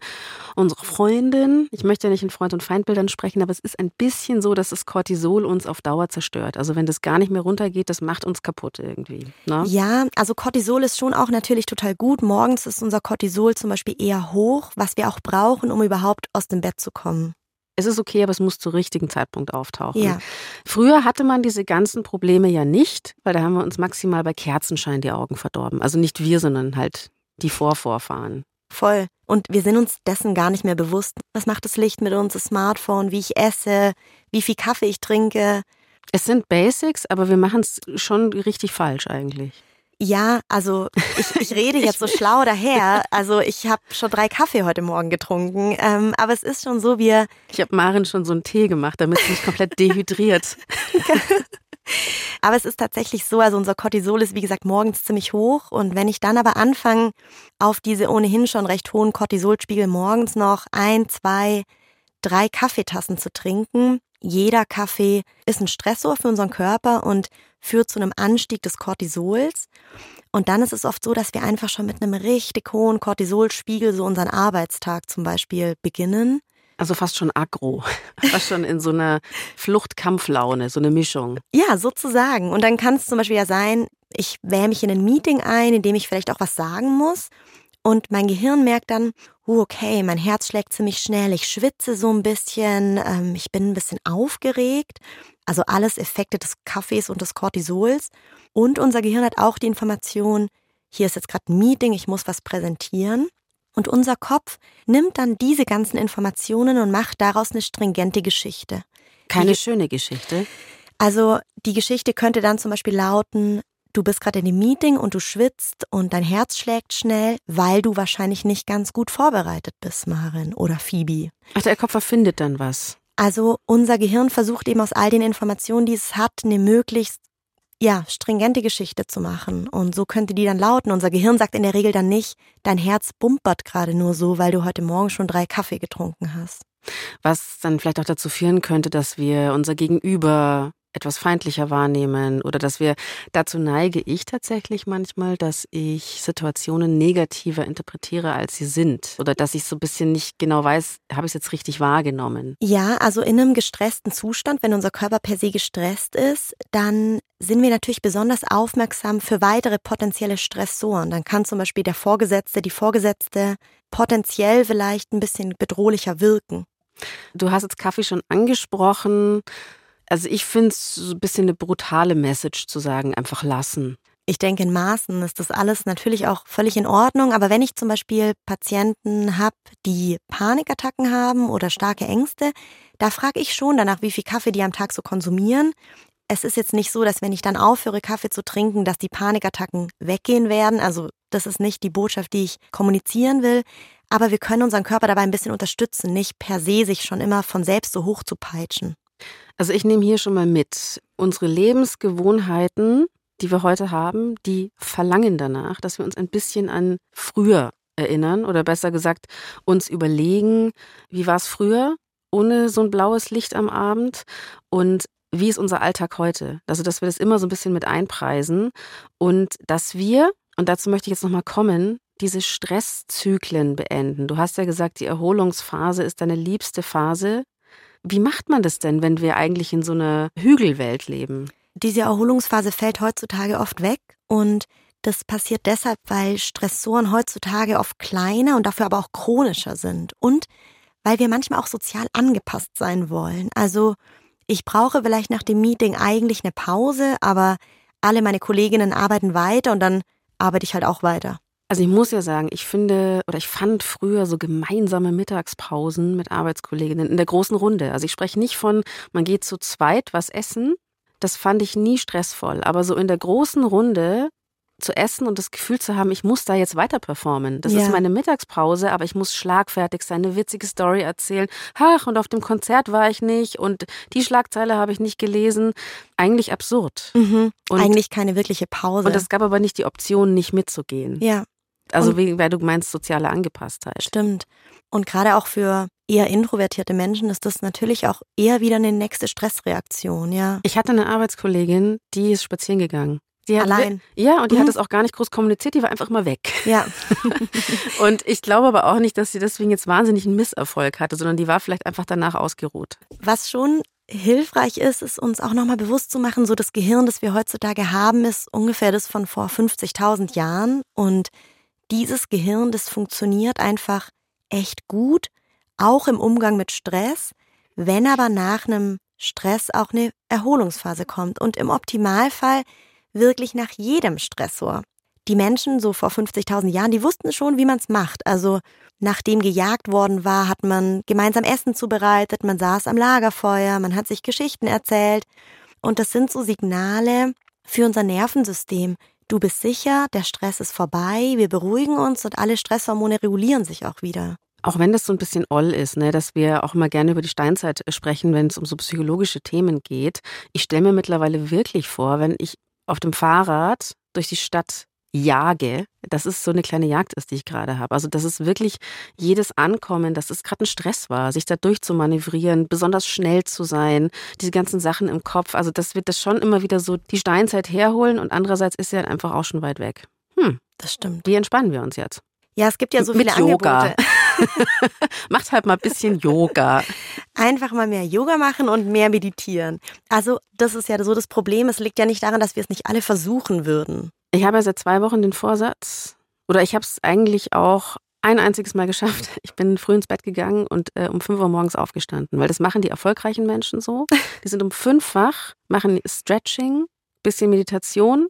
S3: unsere Freundin. Ich möchte ja nicht in Freund- und Feindbildern sprechen, aber es ist ein bisschen so, dass das Cortisol uns auf Dauer zerstört. Also wenn das gar nicht mehr runtergeht, das macht uns kaputt irgendwie. Ne?
S4: Ja, also Cortisol ist schon auch natürlich total gut. Morgens ist unser Cortisol zum Beispiel eher hoch, was wir auch brauchen, um überhaupt aus dem Bett zu kommen.
S3: Es ist okay, aber es muss zum richtigen Zeitpunkt auftauchen.
S4: Ja.
S3: Früher hatte man diese ganzen Probleme ja nicht, weil da haben wir uns maximal bei Kerzenschein die Augen verdorben. Also nicht wir, sondern halt die Vorvorfahren.
S4: Voll. Und wir sind uns dessen gar nicht mehr bewusst. Was macht das Licht mit uns, das Smartphone, wie ich esse, wie viel Kaffee ich trinke.
S3: Es sind Basics, aber wir machen es schon richtig falsch eigentlich.
S4: Ja, also ich, ich rede jetzt so schlau daher. Also ich habe schon drei Kaffee heute Morgen getrunken. Ähm, aber es ist schon so, wir
S3: Ich habe Maren schon so einen Tee gemacht, damit sie nicht komplett dehydriert.
S4: Aber es ist tatsächlich so, also unser Cortisol ist wie gesagt morgens ziemlich hoch und wenn ich dann aber anfange, auf diese ohnehin schon recht hohen Cortisolspiegel morgens noch ein, zwei, drei Kaffeetassen zu trinken, jeder Kaffee ist ein Stressor für unseren Körper und führt zu einem Anstieg des Cortisols. Und dann ist es oft so, dass wir einfach schon mit einem richtig hohen Cortisolspiegel so unseren Arbeitstag zum Beispiel beginnen.
S3: Also fast schon aggro. Fast schon in so einer Fluchtkampflaune, so eine Mischung.
S4: Ja, sozusagen. Und dann kann es zum Beispiel ja sein, ich wähle mich in ein Meeting ein, in dem ich vielleicht auch was sagen muss. Und mein Gehirn merkt dann, uh, okay, mein Herz schlägt ziemlich schnell, ich schwitze so ein bisschen, ähm, ich bin ein bisschen aufgeregt. Also alles Effekte des Kaffees und des Cortisols. Und unser Gehirn hat auch die Information, hier ist jetzt gerade ein Meeting, ich muss was präsentieren. Und unser Kopf nimmt dann diese ganzen Informationen und macht daraus eine stringente Geschichte.
S3: Keine
S4: Die-
S3: schöne Geschichte.
S4: Also die Geschichte könnte dann zum Beispiel lauten, du bist gerade in einem Meeting und du schwitzt und dein Herz schlägt schnell, weil du wahrscheinlich nicht ganz gut vorbereitet bist, Marin oder Phoebe.
S3: Ach, der Kopf erfindet dann was.
S4: Also unser Gehirn versucht eben aus all den Informationen, die es hat, eine möglichst ja, stringente Geschichte zu machen. Und so könnte die dann lauten. Unser Gehirn sagt in der Regel dann nicht, dein Herz bumpert gerade nur so, weil du heute Morgen schon drei Kaffee getrunken hast.
S3: Was dann vielleicht auch dazu führen könnte, dass wir unser Gegenüber etwas feindlicher wahrnehmen oder dass wir, dazu neige ich tatsächlich manchmal, dass ich Situationen negativer interpretiere, als sie sind. Oder dass ich so ein bisschen nicht genau weiß, habe ich es jetzt richtig wahrgenommen.
S4: Ja, also in einem gestressten Zustand, wenn unser Körper per se gestresst ist, dann sind wir natürlich besonders aufmerksam für weitere potenzielle Stressoren. Dann kann zum Beispiel der Vorgesetzte, die Vorgesetzte potenziell vielleicht ein bisschen bedrohlicher wirken.
S3: Du hast jetzt Kaffee schon angesprochen. Also ich finde es so ein bisschen eine brutale Message zu sagen, einfach lassen.
S4: Ich denke, in Maßen ist das alles natürlich auch völlig in Ordnung. Aber wenn ich zum Beispiel Patienten habe, die Panikattacken haben oder starke Ängste, da frage ich schon danach, wie viel Kaffee die am Tag so konsumieren. Es ist jetzt nicht so, dass wenn ich dann aufhöre, Kaffee zu trinken, dass die Panikattacken weggehen werden. Also das ist nicht die Botschaft, die ich kommunizieren will. Aber wir können unseren Körper dabei ein bisschen unterstützen, nicht per se sich schon immer von selbst so hoch zu peitschen.
S3: Also ich nehme hier schon mal mit, unsere Lebensgewohnheiten, die wir heute haben, die verlangen danach, dass wir uns ein bisschen an früher erinnern oder besser gesagt uns überlegen, wie war es früher ohne so ein blaues Licht am Abend und wie ist unser Alltag heute? Also dass wir das immer so ein bisschen mit einpreisen und dass wir, und dazu möchte ich jetzt nochmal kommen, diese Stresszyklen beenden. Du hast ja gesagt, die Erholungsphase ist deine liebste Phase. Wie macht man das denn, wenn wir eigentlich in so einer Hügelwelt leben?
S4: Diese Erholungsphase fällt heutzutage oft weg und das passiert deshalb, weil Stressoren heutzutage oft kleiner und dafür aber auch chronischer sind und weil wir manchmal auch sozial angepasst sein wollen. Also ich brauche vielleicht nach dem Meeting eigentlich eine Pause, aber alle meine Kolleginnen arbeiten weiter und dann arbeite ich halt auch weiter.
S3: Also ich muss ja sagen, ich finde oder ich fand früher so gemeinsame Mittagspausen mit Arbeitskolleginnen in der großen Runde. Also ich spreche nicht von, man geht zu zweit was essen. Das fand ich nie stressvoll. Aber so in der großen Runde zu essen und das Gefühl zu haben, ich muss da jetzt weiter performen. Das ja. ist meine Mittagspause, aber ich muss schlagfertig sein, eine witzige Story erzählen. Ach, und auf dem Konzert war ich nicht und die Schlagzeile habe ich nicht gelesen. Eigentlich absurd.
S4: Mhm. Eigentlich keine wirkliche Pause.
S3: Und es gab aber nicht die Option, nicht mitzugehen.
S4: Ja.
S3: Also, wie, weil du meinst, soziale Angepasstheit.
S4: Stimmt. Und gerade auch für eher introvertierte Menschen ist das natürlich auch eher wieder eine nächste Stressreaktion, ja.
S3: Ich hatte eine Arbeitskollegin, die ist spazieren gegangen.
S4: Allein.
S3: Ja, und die mhm. hat das auch gar nicht groß kommuniziert, die war einfach immer weg.
S4: Ja.
S3: und ich glaube aber auch nicht, dass sie deswegen jetzt wahnsinnig einen Misserfolg hatte, sondern die war vielleicht einfach danach ausgeruht.
S4: Was schon hilfreich ist, ist uns auch nochmal bewusst zu machen, so das Gehirn, das wir heutzutage haben, ist ungefähr das von vor 50.000 Jahren. Und dieses Gehirn, das funktioniert einfach echt gut, auch im Umgang mit Stress, wenn aber nach einem Stress auch eine Erholungsphase kommt. Und im Optimalfall wirklich nach jedem Stressor. Die Menschen so vor 50.000 Jahren, die wussten schon, wie man es macht. Also nachdem gejagt worden war, hat man gemeinsam Essen zubereitet, man saß am Lagerfeuer, man hat sich Geschichten erzählt. Und das sind so Signale für unser Nervensystem. Du bist sicher, der Stress ist vorbei, wir beruhigen uns und alle Stresshormone regulieren sich auch wieder.
S3: Auch wenn das so ein bisschen oll ist, ne, dass wir auch mal gerne über die Steinzeit sprechen, wenn es um so psychologische Themen geht. Ich stelle mir mittlerweile wirklich vor, wenn ich auf dem Fahrrad durch die Stadt jage, dass es so eine kleine Jagd ist, die ich gerade habe. Also das ist wirklich jedes Ankommen, dass es gerade ein Stress war, sich da durchzumanövrieren, besonders schnell zu sein, diese ganzen Sachen im Kopf. Also das wird das schon immer wieder so die Steinzeit herholen und andererseits ist sie halt einfach auch schon weit weg. Hm,
S4: das stimmt.
S3: Wie entspannen wir uns jetzt?
S4: Ja, es gibt ja so viele
S3: Yoga.
S4: Angebote.
S3: Macht halt mal ein bisschen Yoga.
S4: Einfach mal mehr Yoga machen und mehr meditieren. Also, das ist ja so das Problem. Es liegt ja nicht daran, dass wir es nicht alle versuchen würden.
S3: Ich habe ja seit zwei Wochen den Vorsatz, oder ich habe es eigentlich auch ein einziges Mal geschafft. Ich bin früh ins Bett gegangen und äh, um 5 Uhr morgens aufgestanden, weil das machen die erfolgreichen Menschen so. Die sind um fünf wach, machen Stretching, bisschen Meditation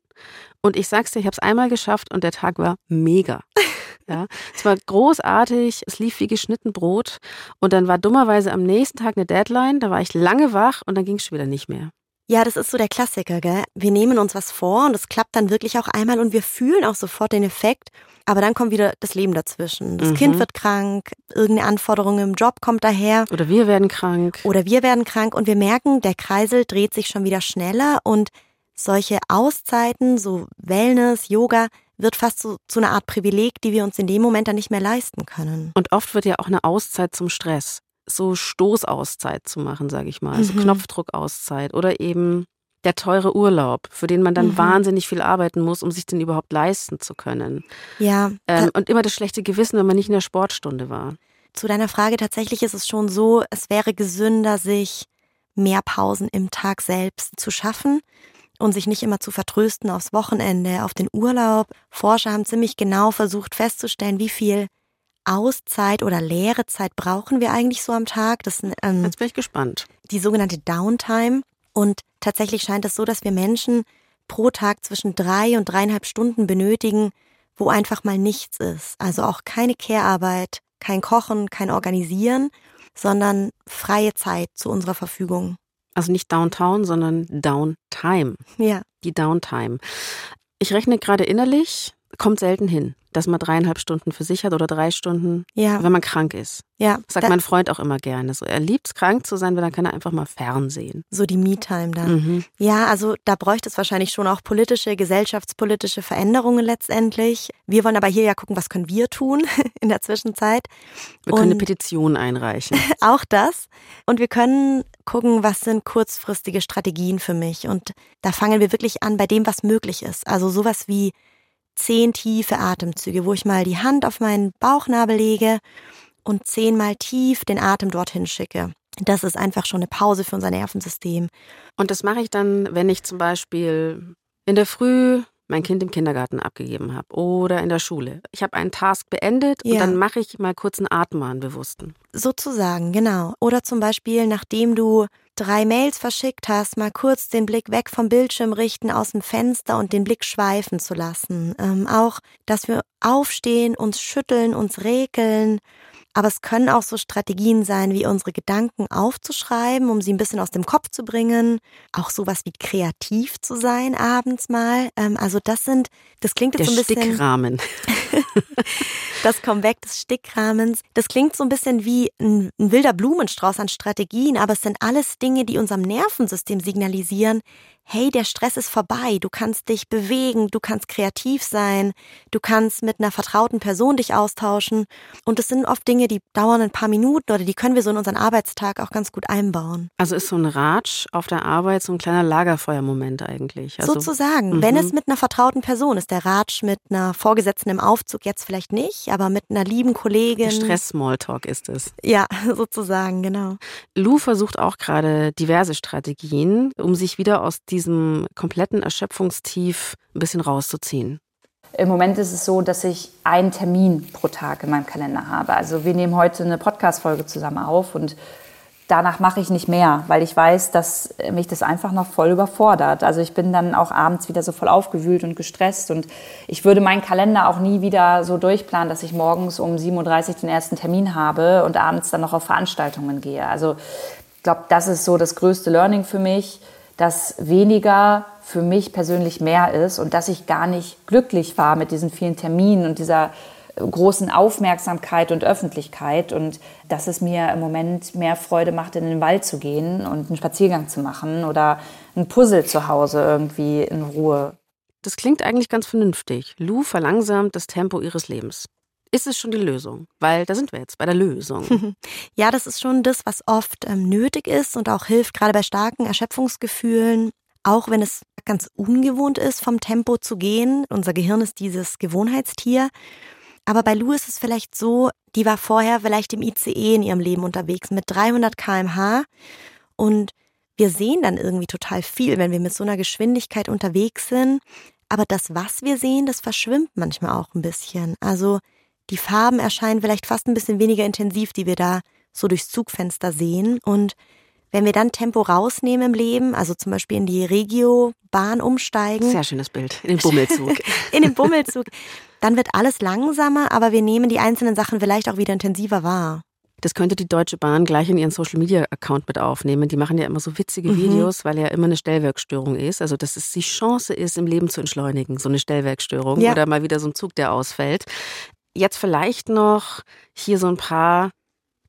S3: und ich sag's dir, ich habe es einmal geschafft und der Tag war mega. Ja, es war großartig, es lief wie geschnitten Brot und dann war dummerweise am nächsten Tag eine Deadline, da war ich lange wach und dann ging es schon wieder nicht mehr.
S4: Ja, das ist so der Klassiker, gell? Wir nehmen uns was vor und es klappt dann wirklich auch einmal und wir fühlen auch sofort den Effekt, aber dann kommt wieder das Leben dazwischen. Das mhm. Kind wird krank, irgendeine Anforderung im Job kommt daher.
S3: Oder wir werden krank.
S4: Oder wir werden krank und wir merken, der Kreisel dreht sich schon wieder schneller und solche Auszeiten, so Wellness, Yoga, wird fast so zu einer Art Privileg, die wir uns in dem Moment dann nicht mehr leisten können.
S3: Und oft wird ja auch eine Auszeit zum Stress, so Stoßauszeit zu machen, sage ich mal, also mhm. Knopfdruckauszeit oder eben der teure Urlaub, für den man dann mhm. wahnsinnig viel arbeiten muss, um sich den überhaupt leisten zu können.
S4: Ja.
S3: Ähm, und immer das schlechte Gewissen, wenn man nicht in der Sportstunde war.
S4: Zu deiner Frage, tatsächlich ist es schon so, es wäre gesünder, sich mehr Pausen im Tag selbst zu schaffen und sich nicht immer zu vertrösten aufs Wochenende, auf den Urlaub. Forscher haben ziemlich genau versucht festzustellen, wie viel Auszeit oder leere Zeit brauchen wir eigentlich so am Tag. Das,
S3: ähm, Jetzt bin ich gespannt.
S4: Die sogenannte Downtime. Und tatsächlich scheint es so, dass wir Menschen pro Tag zwischen drei und dreieinhalb Stunden benötigen, wo einfach mal nichts ist. Also auch keine Care-Arbeit, kein Kochen, kein Organisieren, sondern freie Zeit zu unserer Verfügung.
S3: Also nicht Downtown, sondern Downtime.
S4: Ja.
S3: Die Downtime. Ich rechne gerade innerlich, kommt selten hin dass man dreieinhalb Stunden für sich hat oder drei Stunden,
S4: ja.
S3: wenn man krank ist.
S4: Ja.
S3: sagt mein Freund auch immer gerne. So, er liebt es, krank zu sein, weil dann kann er einfach mal fernsehen.
S4: So die Me-Time dann. Mhm. Ja, also da bräuchte es wahrscheinlich schon auch politische, gesellschaftspolitische Veränderungen letztendlich. Wir wollen aber hier ja gucken, was können wir tun in der Zwischenzeit.
S3: Wir können Und eine Petition einreichen.
S4: auch das. Und wir können gucken, was sind kurzfristige Strategien für mich. Und da fangen wir wirklich an bei dem, was möglich ist. Also sowas wie zehn tiefe Atemzüge, wo ich mal die Hand auf meinen Bauchnabel lege und zehnmal tief den Atem dorthin schicke. Das ist einfach schon eine Pause für unser Nervensystem.
S3: Und das mache ich dann, wenn ich zum Beispiel in der Früh mein Kind im Kindergarten abgegeben habe oder in der Schule. Ich habe einen Task beendet ja. und dann mache ich mal kurz einen Atmer, einen bewussten.
S4: Sozusagen, genau. Oder zum Beispiel, nachdem du drei Mails verschickt hast, mal kurz den Blick weg vom Bildschirm richten, aus dem Fenster und den Blick schweifen zu lassen. Ähm, auch, dass wir aufstehen, uns schütteln, uns regeln, aber es können auch so Strategien sein, wie unsere Gedanken aufzuschreiben, um sie ein bisschen aus dem Kopf zu bringen. Auch sowas wie kreativ zu sein abends mal. Ähm, also das sind, das klingt jetzt
S3: Der
S4: so ein bisschen.
S3: Stickrahmen.
S4: das Comeback des Stickrahmens. Das klingt so ein bisschen wie ein, ein wilder Blumenstrauß an Strategien, aber es sind alles Dinge, die unserem Nervensystem signalisieren, hey, der Stress ist vorbei, du kannst dich bewegen, du kannst kreativ sein, du kannst mit einer vertrauten Person dich austauschen. Und es sind oft Dinge, die dauern ein paar Minuten oder die können wir so in unseren Arbeitstag auch ganz gut einbauen.
S3: Also ist so ein Ratsch auf der Arbeit so ein kleiner Lagerfeuermoment eigentlich.
S4: Also, Sozusagen. Mhm. Wenn es mit einer vertrauten Person ist, der Ratsch mit einer Vorgesetzten im Aufzug jetzt vielleicht nicht, aber mit einer lieben Kollegin.
S3: Stress-Smalltalk ist es.
S4: Ja, sozusagen, genau.
S3: Lou versucht auch gerade diverse Strategien, um sich wieder aus diesem kompletten Erschöpfungstief ein bisschen rauszuziehen?
S2: Im Moment ist es so, dass ich einen Termin pro Tag in meinem Kalender habe. Also wir nehmen heute eine Podcast-Folge zusammen auf und danach mache ich nicht mehr, weil ich weiß, dass mich das einfach noch voll überfordert. Also ich bin dann auch abends wieder so voll aufgewühlt und gestresst und ich würde meinen Kalender auch nie wieder so durchplanen, dass ich morgens um 7.30 Uhr den ersten Termin habe und abends dann noch auf Veranstaltungen gehe. Also ich glaube, das ist so das größte Learning für mich dass weniger für mich persönlich mehr ist und dass ich gar nicht glücklich war mit diesen vielen Terminen und dieser großen Aufmerksamkeit und Öffentlichkeit und dass es mir im Moment mehr Freude macht, in den Wald zu gehen und einen Spaziergang zu machen oder ein Puzzle zu Hause irgendwie in Ruhe.
S3: Das klingt eigentlich ganz vernünftig. Lou verlangsamt das Tempo ihres Lebens ist es schon die Lösung? Weil da sind wir jetzt bei der Lösung.
S4: Ja, das ist schon das, was oft ähm, nötig ist und auch hilft, gerade bei starken Erschöpfungsgefühlen, auch wenn es ganz ungewohnt ist, vom Tempo zu gehen. Unser Gehirn ist dieses Gewohnheitstier. Aber bei Lou ist es vielleicht so, die war vorher vielleicht im ICE in ihrem Leben unterwegs mit 300 kmh und wir sehen dann irgendwie total viel, wenn wir mit so einer Geschwindigkeit unterwegs sind. Aber das, was wir sehen, das verschwimmt manchmal auch ein bisschen. Also die Farben erscheinen vielleicht fast ein bisschen weniger intensiv, die wir da so durchs Zugfenster sehen. Und wenn wir dann Tempo rausnehmen im Leben, also zum Beispiel in die Regio-Bahn umsteigen.
S3: Sehr schönes Bild, in den Bummelzug.
S4: in den Bummelzug. Dann wird alles langsamer, aber wir nehmen die einzelnen Sachen vielleicht auch wieder intensiver wahr.
S3: Das könnte die Deutsche Bahn gleich in ihren Social Media Account mit aufnehmen. Die machen ja immer so witzige mhm. Videos, weil ja immer eine Stellwerkstörung ist. Also, dass es die Chance ist, im Leben zu entschleunigen, so eine Stellwerkstörung ja. oder mal wieder so ein Zug, der ausfällt. Jetzt vielleicht noch hier so ein paar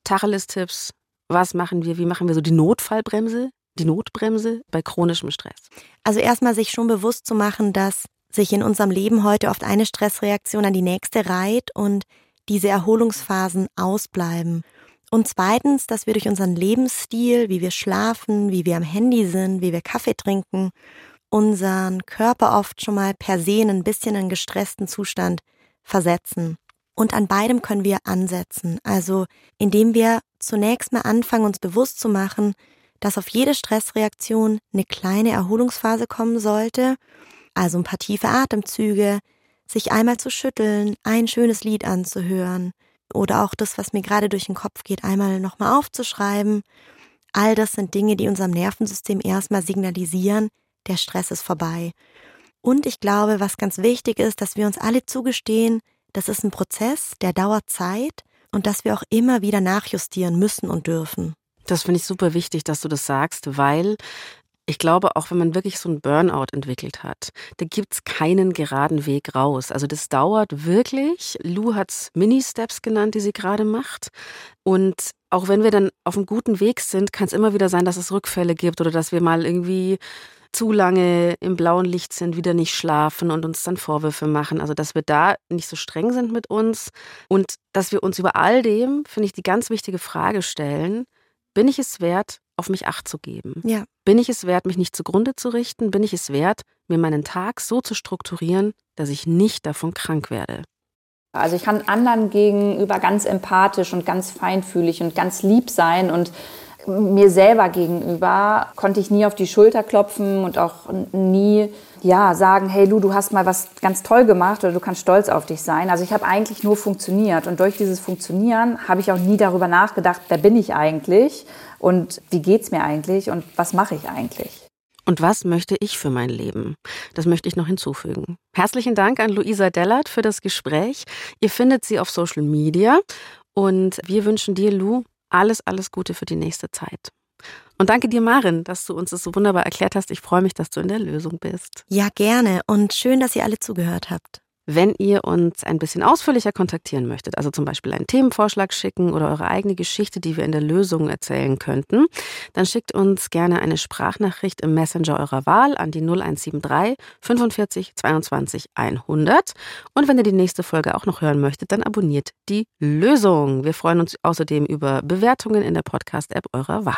S3: Tacheles-Tipps. Was machen wir? Wie machen wir so die Notfallbremse, die Notbremse bei chronischem Stress?
S4: Also erstmal sich schon bewusst zu machen, dass sich in unserem Leben heute oft eine Stressreaktion an die nächste reiht und diese Erholungsphasen ausbleiben. Und zweitens, dass wir durch unseren Lebensstil, wie wir schlafen, wie wir am Handy sind, wie wir Kaffee trinken, unseren Körper oft schon mal per se in ein bisschen einen gestressten Zustand versetzen. Und an beidem können wir ansetzen. Also indem wir zunächst mal anfangen, uns bewusst zu machen, dass auf jede Stressreaktion eine kleine Erholungsphase kommen sollte. Also ein paar tiefe Atemzüge, sich einmal zu schütteln, ein schönes Lied anzuhören oder auch das, was mir gerade durch den Kopf geht, einmal nochmal aufzuschreiben. All das sind Dinge, die unserem Nervensystem erstmal signalisieren, der Stress ist vorbei. Und ich glaube, was ganz wichtig ist, dass wir uns alle zugestehen, das ist ein Prozess, der dauert Zeit und dass wir auch immer wieder nachjustieren müssen und dürfen.
S3: Das finde ich super wichtig, dass du das sagst, weil ich glaube, auch wenn man wirklich so einen Burnout entwickelt hat, da gibt es keinen geraden Weg raus. Also das dauert wirklich. Lou hat es Mini-Steps genannt, die sie gerade macht. Und auch wenn wir dann auf einem guten Weg sind, kann es immer wieder sein, dass es Rückfälle gibt oder dass wir mal irgendwie zu lange im blauen Licht sind, wieder nicht schlafen und uns dann Vorwürfe machen. Also, dass wir da nicht so streng sind mit uns und dass wir uns über all dem, finde ich, die ganz wichtige Frage stellen, bin ich es wert, auf mich Acht zu geben?
S4: Ja.
S3: Bin ich es wert, mich nicht zugrunde zu richten? Bin ich es wert, mir meinen Tag so zu strukturieren, dass ich nicht davon krank werde?
S2: Also ich kann anderen gegenüber ganz empathisch und ganz feinfühlig und ganz lieb sein und mir selber gegenüber konnte ich nie auf die Schulter klopfen und auch nie ja, sagen, hey Lu, du hast mal was ganz toll gemacht oder du kannst stolz auf dich sein. Also ich habe eigentlich nur funktioniert und durch dieses Funktionieren habe ich auch nie darüber nachgedacht, wer bin ich eigentlich und wie geht's mir eigentlich und was mache ich eigentlich.
S3: Und was möchte ich für mein Leben? Das möchte ich noch hinzufügen. Herzlichen Dank an Luisa Dellert für das Gespräch. Ihr findet sie auf Social Media und wir wünschen dir, Lu, alles, alles Gute für die nächste Zeit. Und danke dir, Marin, dass du uns das so wunderbar erklärt hast. Ich freue mich, dass du in der Lösung bist.
S4: Ja, gerne. Und schön, dass ihr alle zugehört habt.
S3: Wenn ihr uns ein bisschen ausführlicher kontaktieren möchtet, also zum Beispiel einen Themenvorschlag schicken oder eure eigene Geschichte, die wir in der Lösung erzählen könnten, dann schickt uns gerne eine Sprachnachricht im Messenger eurer Wahl an die 0173 45 22 100. Und wenn ihr die nächste Folge auch noch hören möchtet, dann abonniert die Lösung. Wir freuen uns außerdem über Bewertungen in der Podcast-App eurer Wahl.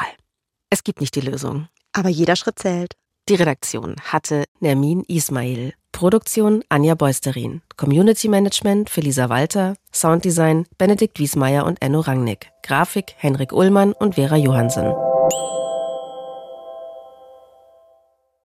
S3: Es gibt nicht die Lösung.
S4: Aber jeder Schritt zählt.
S3: Die Redaktion hatte Nermin Ismail. Produktion Anja Beusterin. Community Management Felisa Walter. Sounddesign Benedikt Wiesmeier und Enno Rangnick. Grafik Henrik Ullmann und Vera Johansen.